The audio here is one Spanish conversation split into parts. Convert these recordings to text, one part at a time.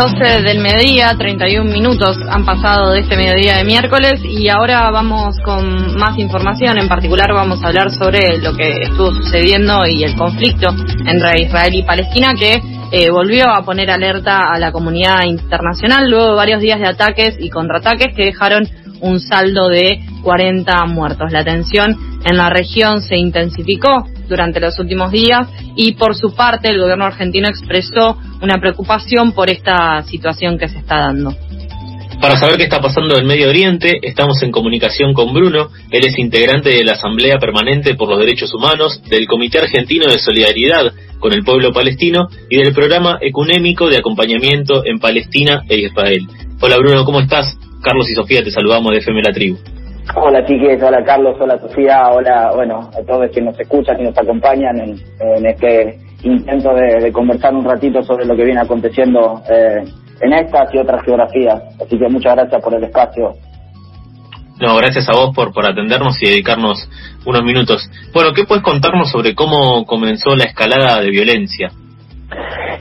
12 del mediodía, 31 minutos han pasado de este mediodía de miércoles y ahora vamos con más información. En particular vamos a hablar sobre lo que estuvo sucediendo y el conflicto entre Israel y Palestina que eh, volvió a poner alerta a la comunidad internacional luego de varios días de ataques y contraataques que dejaron un saldo de 40 muertos. La tensión en la región se intensificó durante los últimos días y por su parte el gobierno argentino expresó una preocupación por esta situación que se está dando. Para saber qué está pasando en Medio Oriente, estamos en comunicación con Bruno. Él es integrante de la Asamblea Permanente por los Derechos Humanos, del Comité Argentino de Solidaridad con el Pueblo Palestino y del Programa Ecunémico de Acompañamiento en Palestina e Israel. Hola Bruno, ¿cómo estás? Carlos y Sofía te saludamos de FM La Tribu. Hola chiques, hola Carlos, hola Sofía, hola, bueno, a todos quienes nos escuchan y nos acompañan en, este intento de, conversar un ratito sobre lo que viene aconteciendo eh, en estas y otras geografías. Así que muchas gracias por el espacio. No, gracias a vos por, por atendernos y dedicarnos unos minutos. Bueno, ¿qué puedes contarnos sobre cómo comenzó la escalada de violencia?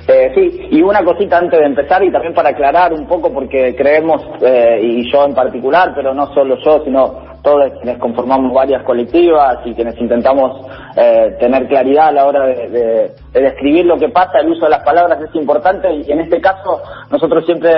Eh, sí, y una cosita antes de empezar y también para aclarar un poco porque creemos, eh, y yo en particular, pero no solo yo, sino todos quienes conformamos varias colectivas y quienes intentamos eh, tener claridad a la hora de, describir lo que pasa, el uso de las palabras es importante y en este caso nosotros siempre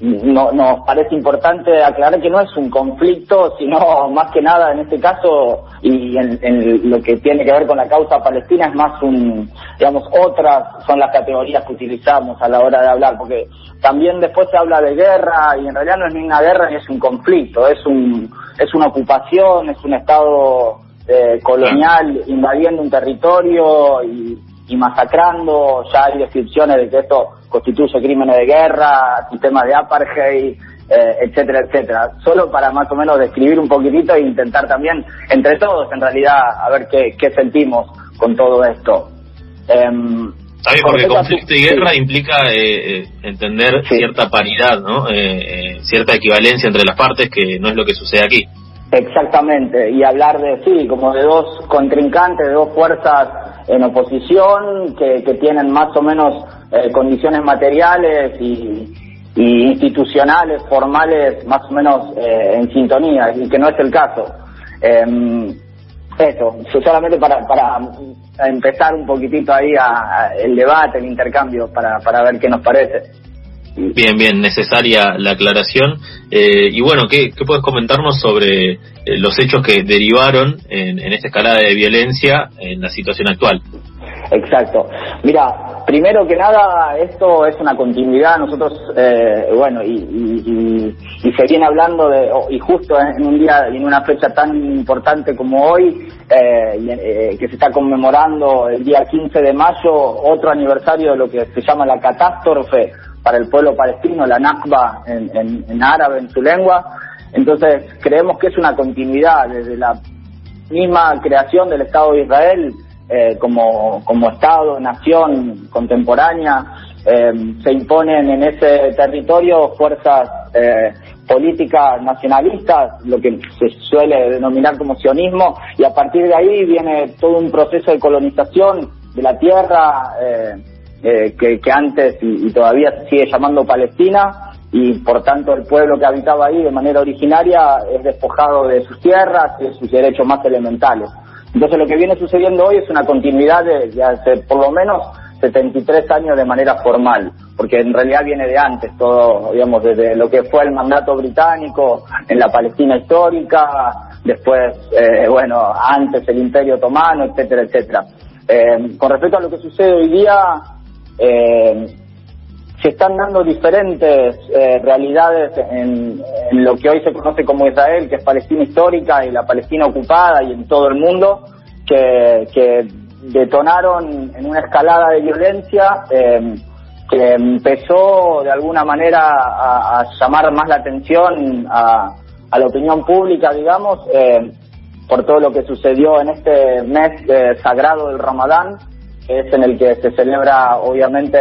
no, nos parece importante aclarar que no es un conflicto, sino más que nada en este caso y en, lo que tiene que ver con la causa palestina es más un, digamos, otras son las categorías que utilizamos a la hora de hablar, porque también después se habla de guerra y en realidad no es ni una guerra ni es un conflicto, es un, es una ocupación, es un estado eh, colonial invadiendo un territorio y, y masacrando, ya hay descripciones de que esto constituye crímenes de guerra, sistemas de apartheid, eh, etcétera, etcétera. Solo para más o menos describir un poquitito e intentar también, entre todos, en realidad, a ver qué, qué sentimos con todo esto. Eh, porque conflicto y guerra implica eh, eh, entender cierta paridad, ¿no? Eh, cierta equivalencia entre las partes, que no es lo que sucede aquí. Exactamente, y hablar de, sí, como de dos contrincantes, de dos fuerzas en oposición que, que tienen más o menos eh, condiciones materiales y, institucionales, formales, más o menos eh, en sintonía, y que no es el caso. Eh, eso, solamente para, para empezar un poquitito ahí a, el debate, el intercambio, para, para ver qué nos parece. Bien, bien, necesaria la aclaración. Eh, y bueno, ¿qué, ¿qué, puedes comentarnos sobre eh, los hechos que derivaron en, esta escalada de violencia en la situación actual? Exacto. Mira, primero que nada, esto es una continuidad. Nosotros, eh, bueno, y, y, se viene hablando de, y justo en un día y en una fecha tan importante como hoy, eh, que se está conmemorando el día 15 de mayo, otro aniversario de lo que se llama la catástrofe para el pueblo palestino, la Nakba en, en, árabe, en su lengua. Entonces, creemos que es una continuidad desde la misma creación del Estado de Israel eh, como, como Estado, nación contemporánea. Eh, se imponen en ese territorio fuerzas eh, políticas nacionalistas, lo que se suele denominar como sionismo, y a partir de ahí viene todo un proceso de colonización de la tierra. Eh, eh, que, antes y, todavía se sigue llamando Palestina y por tanto el pueblo que habitaba ahí de manera originaria es despojado de sus tierras y de sus derechos más elementales. Entonces lo que viene sucediendo hoy es una continuidad de, hace por lo menos 73 años de manera formal, porque en realidad viene de antes, todo, digamos, desde lo que fue el mandato británico en la Palestina histórica, después, eh, bueno, antes el Imperio Otomano, etcétera, etcétera. Eh, con respecto a lo que sucede hoy día, eh, se están dando diferentes eh, realidades en, lo que hoy se conoce como Israel, que es Palestina histórica y la Palestina ocupada y en todo el mundo, que, detonaron en una escalada de violencia eh, que empezó de alguna manera a, llamar más la atención a, la opinión pública, digamos, eh, por todo lo que sucedió en este mes sagrado del Ramadán, es en el que se celebra obviamente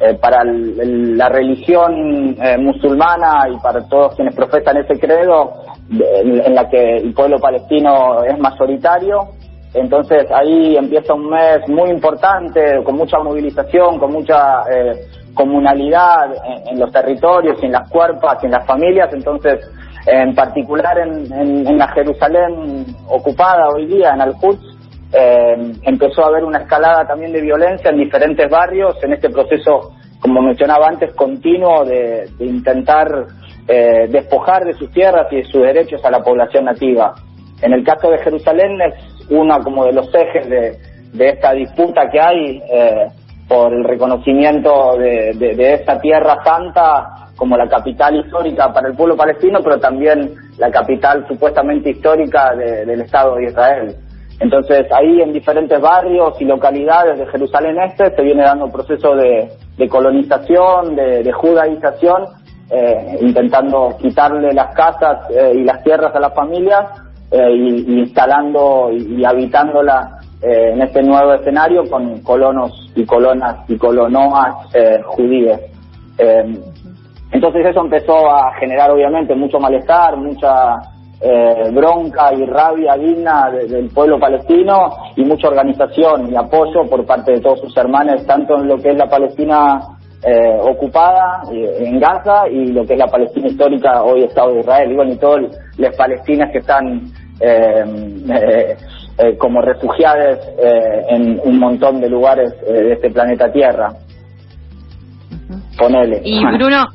eh, para la religión eh, musulmana y para todos quienes profesan ese credo, en, la que el pueblo palestino es mayoritario Entonces ahí empieza un mes muy importante, con mucha movilización, con mucha eh, comunalidad en, los territorios, en las cuerpas, en las familias. Entonces, en particular en, la Jerusalén ocupada hoy día, en Al-Quds, eh, empezó a haber una escalada también de violencia en diferentes barrios en este proceso, como mencionaba antes, continuo de, intentar eh, despojar de sus tierras y de sus derechos a la población nativa. En el caso de Jerusalén es uno como de los ejes de, esta disputa que hay eh, por el reconocimiento de, de, esta tierra santa como la capital histórica para el pueblo palestino, pero también la capital supuestamente histórica del Estado de Israel. Entonces ahí en diferentes barrios y localidades de Jerusalén Este se viene dando un proceso de, colonización, de, judaización, eh, intentando quitarle las casas eh, y las tierras a las familias eh, y, instalando y, habitándola eh, en este nuevo escenario con colonos y colonas y colonoas judías. entonces eso empezó a generar obviamente mucho malestar, mucha bronca y rabia digna del pueblo palestino y mucha organización y apoyo por parte de todos sus hermanos, tanto en lo que es la Palestina eh, ocupada en Gaza y lo que es la Palestina histórica, hoy Estado de Israel, y bueno, y todos los palestinos que están eh, eh, eh, como refugiados en un montón de lugares de este planeta Tierra. Ponele. Y Bruno,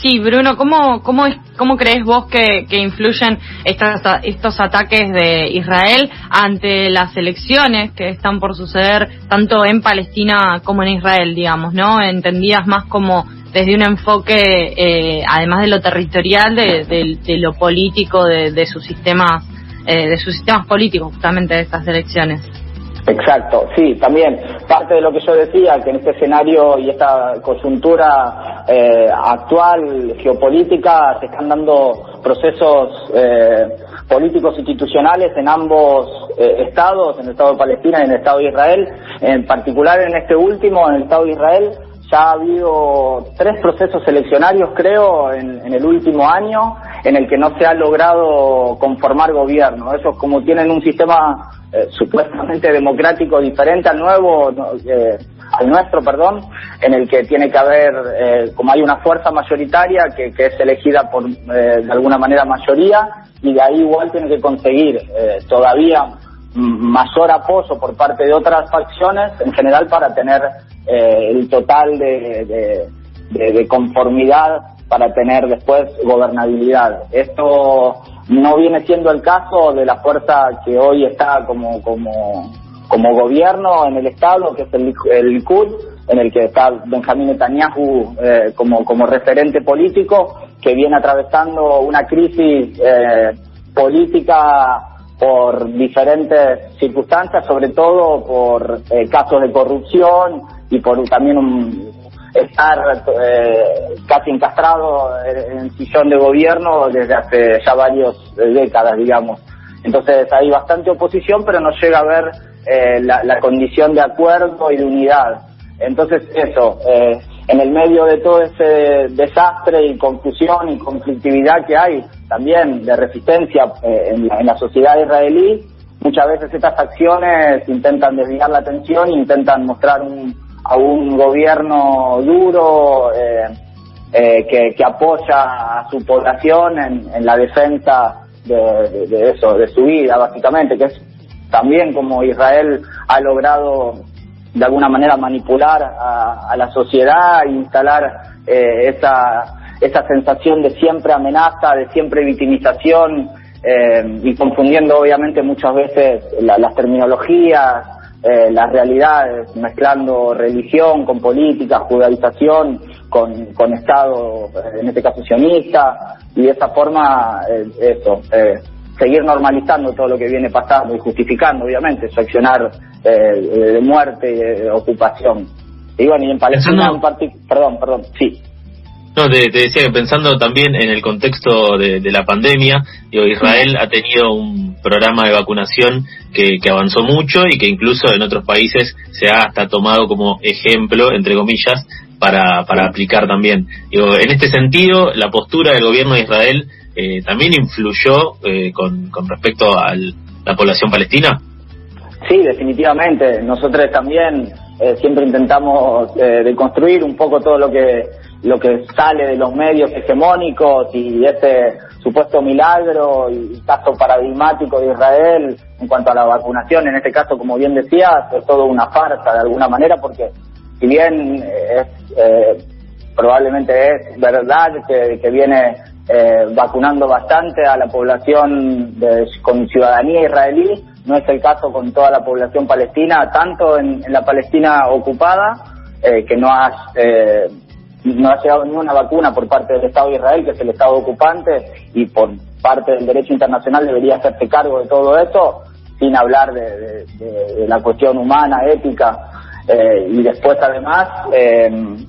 sí, Bruno, ¿cómo, cómo, es, cómo crees vos que, que influyen estas, estos ataques de Israel ante las elecciones que están por suceder tanto en Palestina como en Israel, digamos, ¿no? Entendidas más como desde un enfoque, eh, además de lo territorial, de, de, lo político, de, de sus sistemas eh, de sus sistemas políticos justamente de estas elecciones. Exacto, sí, también. Parte de lo que yo decía, que en este escenario y esta coyuntura eh, actual, geopolítica, se están dando procesos eh, políticos institucionales en ambos estados, en el Estado de Palestina y en el Estado de Israel, en particular en este último, en el Estado de Israel, ya ha habido tres procesos eleccionarios, creo, en, el último año, en el que no se ha logrado conformar gobierno. Ellos, como tienen un sistema eh, supuestamente democrático diferente al nuevo, eh, al nuestro, perdón, en el que tiene que haber, eh, como hay una fuerza mayoritaria que, que es elegida por, de alguna manera, mayoría, y de ahí igual tiene que conseguir todavía mayor apoyo por parte de otras facciones en general para tener eh, el total de, conformidad para tener después gobernabilidad. Esto no viene siendo el caso de la fuerza que hoy está como, como, como gobierno en el Estado, que es el, el Likud, en el que está Benjamín Netanyahu eh, como, como referente político, que viene atravesando una crisis eh, política por diferentes circunstancias, sobre todo por eh, casos de corrupción y por también un, estar eh, casi encastrado en sillón de gobierno desde hace ya varias décadas, digamos. Entonces hay bastante oposición, pero no llega a ver eh, la, la, condición de acuerdo y de unidad. Entonces eso, eh, en el medio de todo ese desastre y confusión y conflictividad que hay también de resistencia eh, en, la, sociedad israelí, muchas veces estas acciones intentan desviar la atención, intentan mostrar a un gobierno duro eh, eh, que, apoya a su población en, la defensa de, eso, de su vida básicamente, que es también como Israel ha logrado de alguna manera manipular a, la sociedad instalar eh, esa, esa sensación de siempre amenaza, de siempre victimización eh, y confundiendo obviamente muchas veces las terminologías, eh, las realidades, mezclando religión con política, judaización con, con Estado, en este caso sionista, y de esa forma, eso, seguir normalizando todo lo que viene pasando y justificando, obviamente, su accionar eh, de muerte y de ocupación. Y bueno, y en Palestina, perdón, perdón, sí. No, te, decía que pensando también en el contexto de, la pandemia, digo, Israel ha tenido un programa de vacunación que, que, avanzó mucho y que incluso en otros países se ha hasta tomado como ejemplo, entre comillas, para, para aplicar también. Digo, en este sentido, la postura del gobierno de Israel eh, también influyó eh, con, con respecto a la población palestina. Sí, definitivamente. Nosotros también eh, siempre intentamos eh, deconstruir un poco todo lo que lo que sale de los medios hegemónicos y ese supuesto milagro y caso paradigmático de Israel en cuanto a la vacunación, en este caso, como bien decías, es todo una farsa de alguna manera, porque si bien es, eh, probablemente es verdad que, que viene eh, vacunando bastante a la población de, con ciudadanía israelí, no es el caso con toda la población palestina, tanto en, la Palestina ocupada, eh, que no ha, eh, no ha llegado ni una vacuna por parte del Estado de Israel, que es el Estado ocupante, y por parte del derecho internacional debería hacerse cargo de todo eso, sin hablar de, la cuestión humana, ética. Eh, y después, además,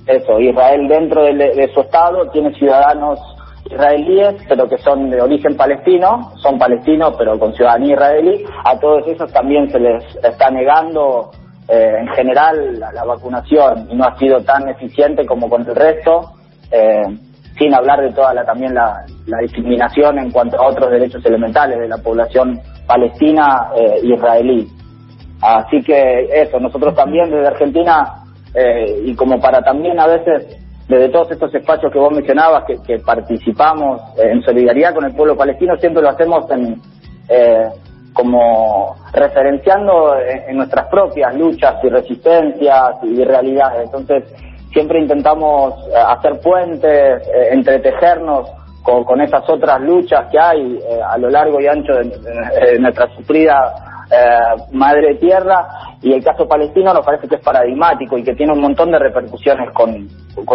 eso, Israel dentro de su Estado tiene ciudadanos israelíes, pero que son de origen palestino, son palestinos pero con ciudadanía israelí, a todos esos también se les está negando eh, en general la, vacunación y no ha sido tan eficiente como con el resto, eh, sin hablar de toda la también la, discriminación en cuanto a otros derechos elementales de la población palestina eh, israelí. Así que eso, nosotros también desde Argentina y como para también a veces desde todos estos espacios que vos mencionabas, que, participamos eh, en solidaridad con el pueblo palestino, siempre lo hacemos en, eh, como referenciando en, nuestras propias luchas y resistencias y realidades. Entonces, siempre intentamos eh, hacer puentes, entretejernos con, esas otras luchas que hay a lo largo y ancho de nuestra sufrida eh, madre tierra y el caso palestino nos parece que es paradigmático y que tiene un montón de repercusiones con,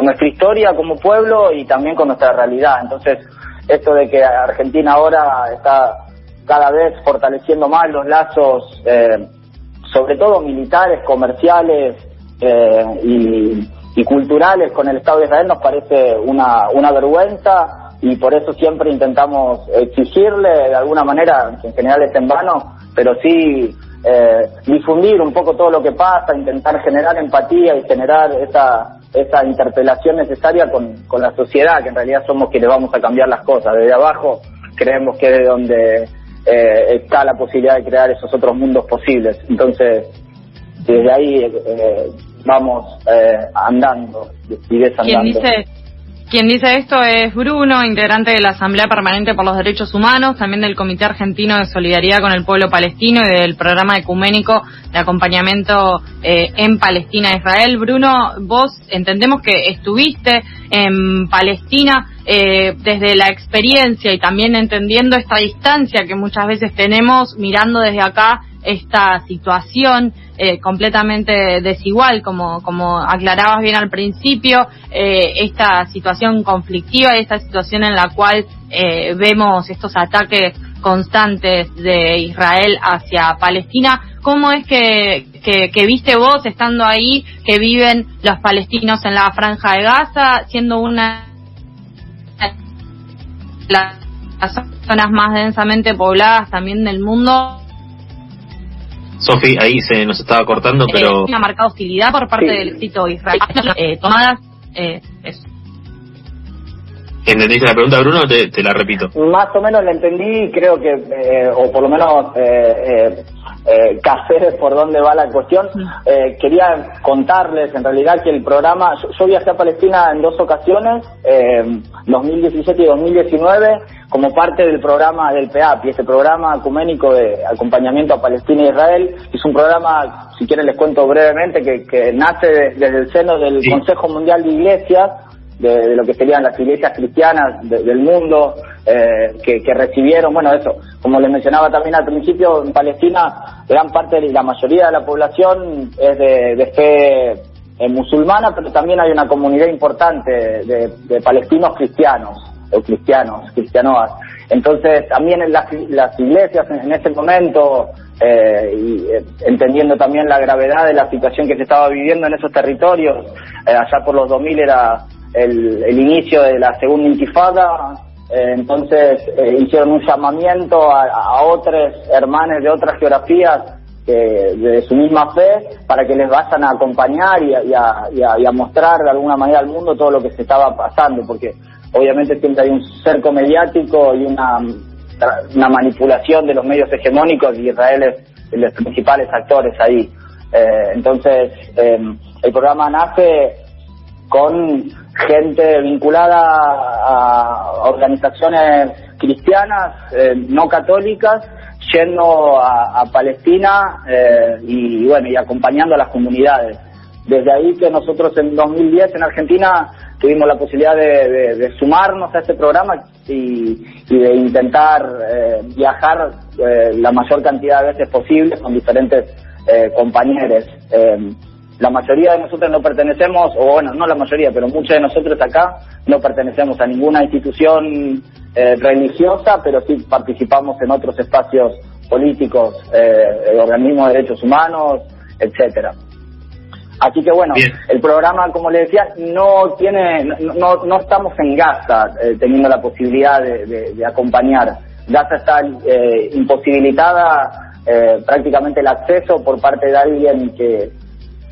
nuestra historia como pueblo y también con nuestra realidad. Entonces, esto de que Argentina ahora está cada vez fortaleciendo más los lazos, eh, sobre todo militares, comerciales eh, y, y, culturales con el Estado de Israel nos parece una, una vergüenza y por eso siempre intentamos exigirle de alguna manera, que en general es en vano, pero sí eh, difundir un poco todo lo que pasa, intentar generar empatía y generar esa, esa interpelación necesaria con, con la sociedad, que en realidad somos quienes vamos a cambiar las cosas. Desde abajo creemos que es de donde eh, está la posibilidad de crear esos otros mundos posibles. Entonces, desde ahí eh, vamos andando y desandando. Quien dice esto es Bruno, integrante de la Asamblea Permanente por los Derechos Humanos, también del Comité Argentino de Solidaridad con el Pueblo Palestino y del Programa Ecuménico de Acompañamiento eh, en Palestina Israel. Bruno, vos entendemos que estuviste en Palestina eh, desde la experiencia y también entendiendo esta distancia que muchas veces tenemos mirando desde acá esta situación eh, completamente desigual, como, como aclarabas bien al principio, eh, esta situación conflictiva esta situación en la cual eh, vemos estos ataques constantes de Israel hacia Palestina. ¿Cómo es que, que, viste vos estando ahí, que viven los palestinos en la franja de Gaza, siendo una las zonas más densamente pobladas también del mundo? Sofi, ahí se nos estaba cortando, pero... una marcada hostilidad por parte del éxito israelí. Eh, tomadas... Eh, ¿Entendiste la pregunta, Bruno? Te, te la repito. Más o menos la entendí, creo que, eh, o por lo menos eh, eh, eh por dónde va la cuestión. Eh, quería contarles en realidad que el programa, yo, viajé a Palestina en dos ocasiones, eh, 2017 y 2019, como parte del programa del PEAP, y este programa ecuménico de acompañamiento a Palestina e Israel. Es un programa, si quieren les cuento brevemente, que, que nace desde el seno del Consejo Mundial de Iglesias, de, lo que serían las iglesias cristianas del mundo, eh, que, recibieron, bueno, eso, como les mencionaba también al principio, en Palestina gran parte y la mayoría de la población es de, de fe eh, musulmana, pero también hay una comunidad importante de, de palestinos cristianos, o cristianos, cristianoas. Entonces, también en las, las iglesias en, ese momento, eh, y, entendiendo también la gravedad de la situación que se estaba viviendo en esos territorios, allá por los 2000 era el, el inicio de la segunda intifada, eh, entonces eh, hicieron un llamamiento a, a otros hermanos de otras geografías de su misma fe para que les vayan a acompañar y a, y, a, mostrar de alguna manera al mundo todo lo que se estaba pasando, porque obviamente siempre hay un cerco mediático y una una manipulación de los medios hegemónicos y Israel es de los principales actores ahí. Eh, entonces, eh, el programa nace con gente vinculada a organizaciones cristianas, eh, no católicas, yendo a, Palestina y bueno y acompañando a las comunidades. Desde ahí que nosotros en 2010 en Argentina tuvimos la posibilidad de, sumarnos a este programa y, de intentar viajar la mayor cantidad de veces posible con diferentes eh, compañeros. Eh, la mayoría de nosotros no pertenecemos, o bueno, no la mayoría, pero muchos de nosotros acá no pertenecemos a ninguna institución eh, religiosa, pero sí participamos en otros espacios políticos, eh, organismos de derechos humanos, etcétera. Así que bueno, el programa, como le decía, no tiene, no, no estamos en Gaza teniendo la posibilidad de, de acompañar. Gaza está imposibilitada eh, prácticamente el acceso por parte de alguien que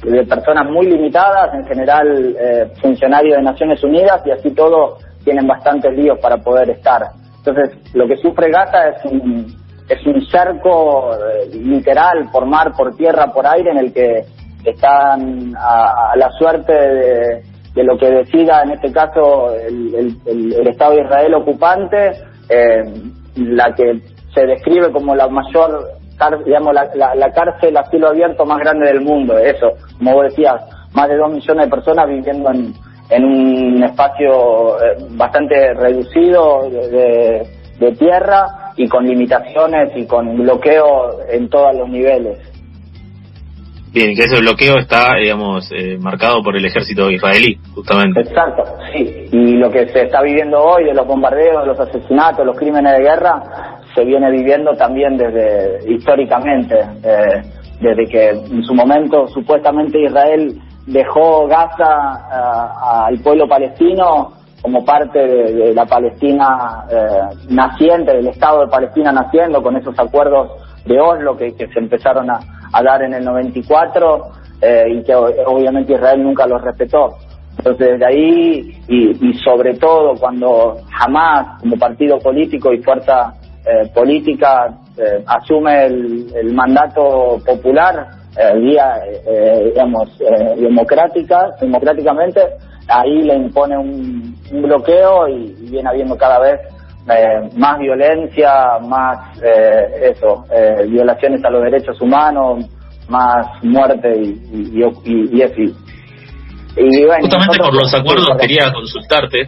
de personas muy limitadas, en general eh, funcionarios de Naciones Unidas y así todo tienen bastantes líos para poder estar. Entonces, lo que sufre Gaza es un, es un cerco eh, literal por mar, por tierra, por aire en el que están a, la suerte de, lo que decida en este caso el, el, Estado de Israel ocupante, la que se describe como la mayor digamos, la, la, cárcel a cielo abierto más grande del mundo. Eso, como vos decías, más de dos millones de personas viviendo en, en un espacio eh, bastante reducido de, de, tierra y con limitaciones y con bloqueo en todos los niveles. Bien, que ese bloqueo está, digamos, eh, marcado por el ejército israelí, justamente. Exacto, sí. Y lo que se está viviendo hoy de los bombardeos, los asesinatos, los crímenes de guerra, se viene viviendo también desde históricamente, eh, desde que en su momento supuestamente Israel dejó Gaza al pueblo palestino como parte de, la Palestina eh, naciente, del Estado de Palestina naciendo, con esos acuerdos de Oslo que, se empezaron a, dar en el 94 eh, y que obviamente Israel nunca los respetó. Entonces, desde ahí, y, y sobre todo cuando jamás como partido político y fuerza eh, política eh, asume el, mandato popular eh, vía, digamos, democrática, democráticamente, ahí le impone un, bloqueo y, viene habiendo cada vez más violencia, más eso, violaciones a los derechos humanos, más muerte y, y, así. Y Justamente por los acuerdos quería consultarte,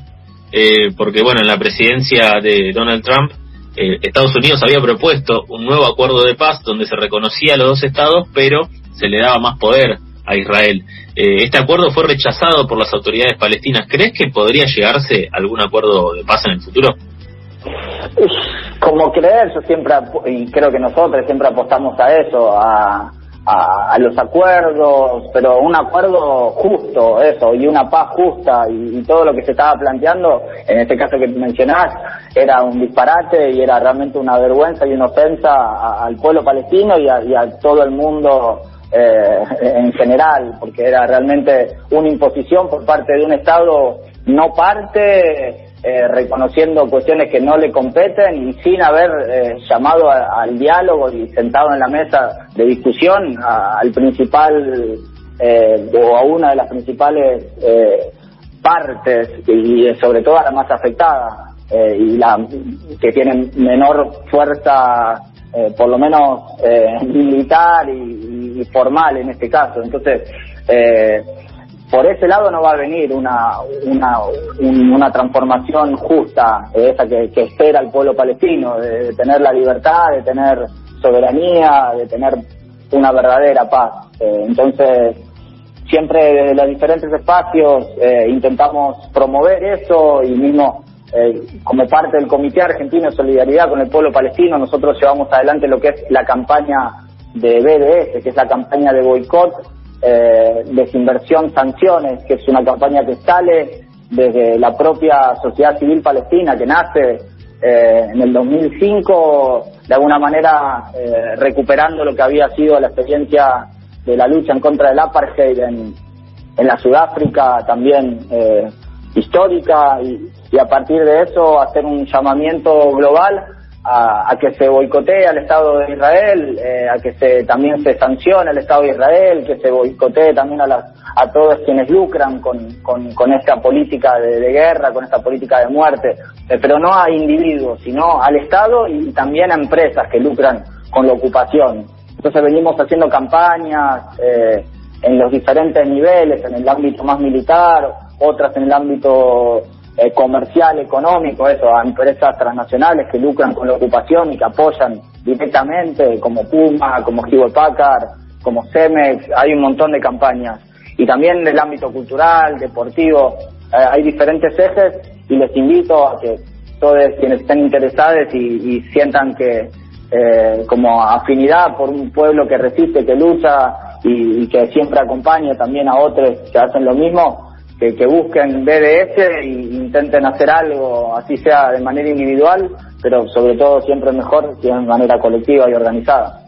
porque bueno, en la presidencia de Donald Trump eh, Estados Unidos había propuesto un nuevo acuerdo de paz donde se reconocía a los dos estados, pero se le daba más poder a Israel. Eh, este acuerdo fue rechazado por las autoridades palestinas. ¿Crees que podría llegarse algún acuerdo de paz en el futuro? Como creer, yo siempre, y creo que nosotros siempre apostamos a eso, a, a, los acuerdos, pero un acuerdo justo, eso, y una paz justa, y, todo lo que se estaba planteando, en este caso que mencionás, era un disparate y era realmente una vergüenza y una ofensa al pueblo palestino y a, todo el mundo eh, en general, porque era realmente una imposición por parte de un Estado no parte eh, reconociendo cuestiones que no le competen y sin haber eh, llamado al diálogo y sentado en la mesa de discusión al principal eh, o a una de las principales partes y sobre todo a la más afectada y la que tiene menor fuerza por lo menos militar y, y, formal en este caso. Entonces por ese lado no va a venir una, una, una transformación justa, esa que, espera el pueblo palestino, de, tener la libertad, de tener soberanía, de tener una verdadera paz. Eh, entonces, siempre desde los diferentes espacios eh, intentamos promover eso y mismo eh, como parte del Comité Argentino de Solidaridad con el Pueblo Palestino, nosotros llevamos adelante lo que es la campaña de BDS, que es la campaña de boicot eh, desinversión sanciones, que es una campaña que sale desde la propia sociedad civil palestina que nace eh, en el 2005, de alguna manera eh, recuperando lo que había sido la experiencia de la lucha en contra del apartheid en, en la Sudáfrica también histórica y, y, a partir de eso hacer un llamamiento global a, que se boicotee al Estado de Israel, eh, a que se también se sancione al Estado de Israel, que se boicotee también a, las, a todos quienes lucran con, con, esta política de, guerra, con esta política de muerte, eh, pero no a individuos, sino al Estado y también a empresas que lucran con la ocupación. Entonces venimos haciendo campañas eh, en los diferentes niveles, en el ámbito más militar, otras en el ámbito eh, comercial, económico, eso, a empresas transnacionales que lucran con la ocupación y que apoyan directamente, como Puma, como Hewlett Packard, como Cemex, hay un montón de campañas. Y también en el ámbito cultural, deportivo, eh, hay diferentes ejes y les invito a que todos quienes estén interesados y, sientan que eh, como afinidad por un pueblo que resiste, que lucha y, y que siempre acompaña también a otros que hacen lo mismo, que, busquen BDS e intenten hacer algo, así sea de manera individual, pero sobre todo siempre mejor si de manera colectiva y organizada.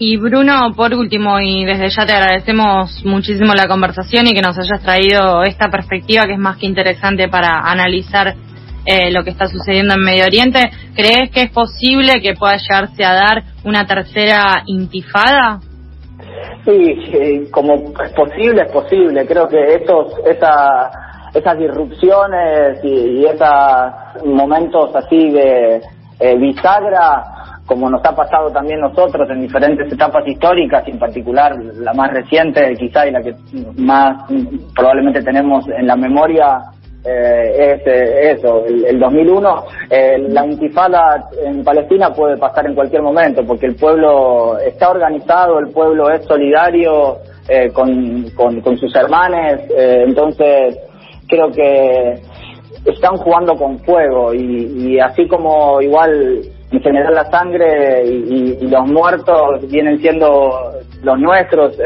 Y Bruno, por último, y desde ya te agradecemos muchísimo la conversación y que nos hayas traído esta perspectiva que es más que interesante para analizar eh, lo que está sucediendo en Medio Oriente. ¿Crees que es posible que pueda llegarse a dar una tercera intifada? Sí, como es posible, es posible. Creo que estos, esa, esas disrupciones y, esos momentos así de eh, bisagra, como nos ha pasado también nosotros en diferentes etapas históricas, en particular la más reciente quizá y la que más probablemente tenemos en la memoria, eh, es eh, eso, el, 2001, eh, la intifada en Palestina puede pasar en cualquier momento porque el pueblo está organizado, el pueblo es solidario con, con, sus hermanos, entonces creo que están jugando con fuego y, así como igual en general la sangre y, y, los muertos vienen siendo los nuestros,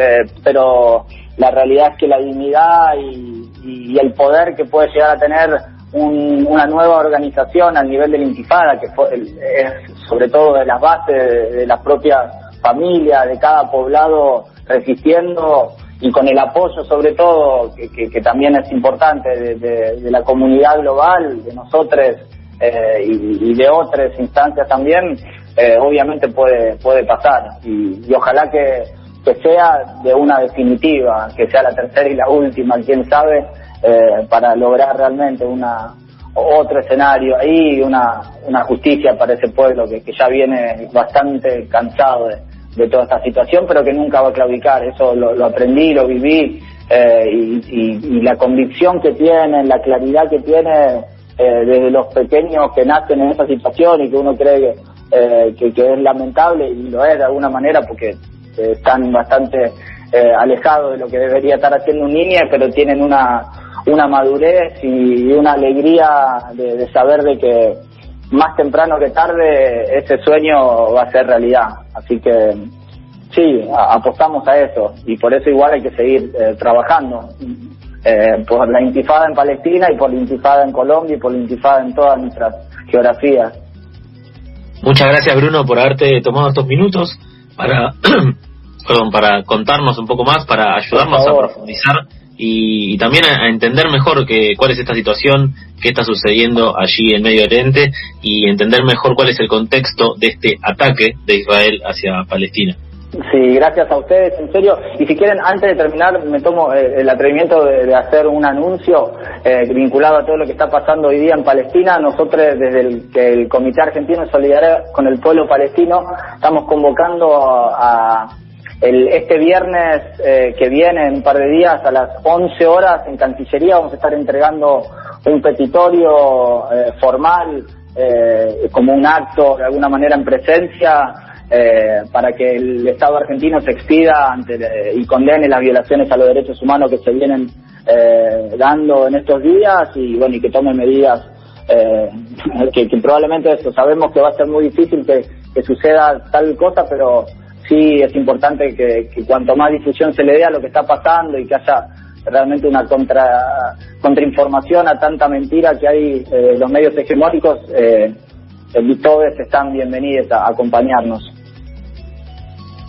pero la realidad es que la dignidad y y, el poder que puede llegar a tener una nueva organización al nivel de la intifada, que es sobre todo de las bases de, la propia familia, de cada poblado resistiendo y con el apoyo sobre todo, que, también es importante, de, la comunidad global, de nosotros eh, y, de otras instancias también, eh, obviamente puede, puede pasar. y ojalá que que sea de una definitiva, que sea la tercera y la última, quién sabe, eh, para lograr realmente una otro escenario ahí, una, una justicia para ese pueblo que, que ya viene bastante cansado de, toda esta situación, pero que nunca va a claudicar. Eso lo, aprendí, lo viví, eh, y, la convicción que tienen, la claridad que tiene eh, desde los pequeños que nacen en esa situación y que uno cree que, que es lamentable, y lo es de alguna manera porque están bastante eh, alejados de lo que debería estar haciendo un niño, pero tienen una, una madurez y una alegría de, saber de que más temprano que tarde ese sueño va a ser realidad. Así que sí, apostamos a eso y por eso igual hay que seguir eh, trabajando eh, por la intifada en Palestina y por la intifada en Colombia y por la intifada en todas nuestras geografías. Muchas gracias Bruno por haberte tomado estos minutos para, para contarnos un poco más, para ayudarnos a profundizar y, también a, entender mejor que, cuál es esta situación, qué está sucediendo allí en Medio Oriente y entender mejor cuál es el contexto de este ataque de Israel hacia Palestina. Sí, gracias a ustedes, en serio. Y si quieren, antes de terminar, me tomo eh, el atrevimiento de, hacer un anuncio eh, vinculado a todo lo que está pasando hoy día en Palestina. Nosotros, desde el, que el Comité Argentino de Solidaridad con el Pueblo Palestino, estamos convocando a, el, este viernes eh, que viene, en un par de días, a las 11 horas, en Cancillería, vamos a estar entregando un petitorio formal, como un acto, de alguna manera, en presencia eh, para que el Estado argentino se expida ante, y condene las violaciones a los derechos humanos que se vienen eh, dando en estos días y bueno y que tome medidas eh, que, probablemente eso sabemos que va a ser muy difícil que, suceda tal cosa pero sí es importante que, cuanto más difusión se le dé a lo que está pasando y que haya realmente una contra contrainformación a tanta mentira que hay los medios hegemónicos eh, todos están bienvenidos a acompañarnos.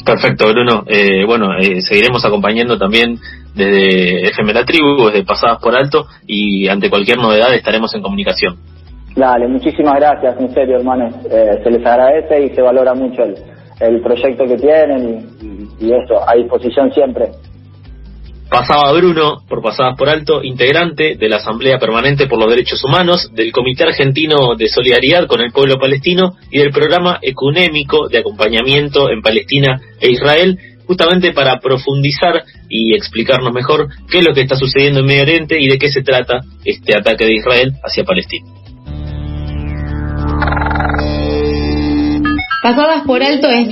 Perfecto, Bruno. Eh, bueno, eh, seguiremos acompañando también desde FM La Tribu, desde Pasadas por Alto, y ante cualquier novedad estaremos en comunicación. Dale, muchísimas gracias, en serio, hermanos. Eh, se les agradece y se valora mucho el, el proyecto que tienen y, y, y eso, a disposición siempre. Pasaba Bruno, por pasadas por alto, integrante de la Asamblea Permanente por los Derechos Humanos, del Comité Argentino de Solidaridad con el Pueblo Palestino y del Programa Ecunémico de Acompañamiento en Palestina e Israel, justamente para profundizar y explicarnos mejor qué es lo que está sucediendo en Medio Oriente y de qué se trata este ataque de Israel hacia Palestina. Pasadas por alto es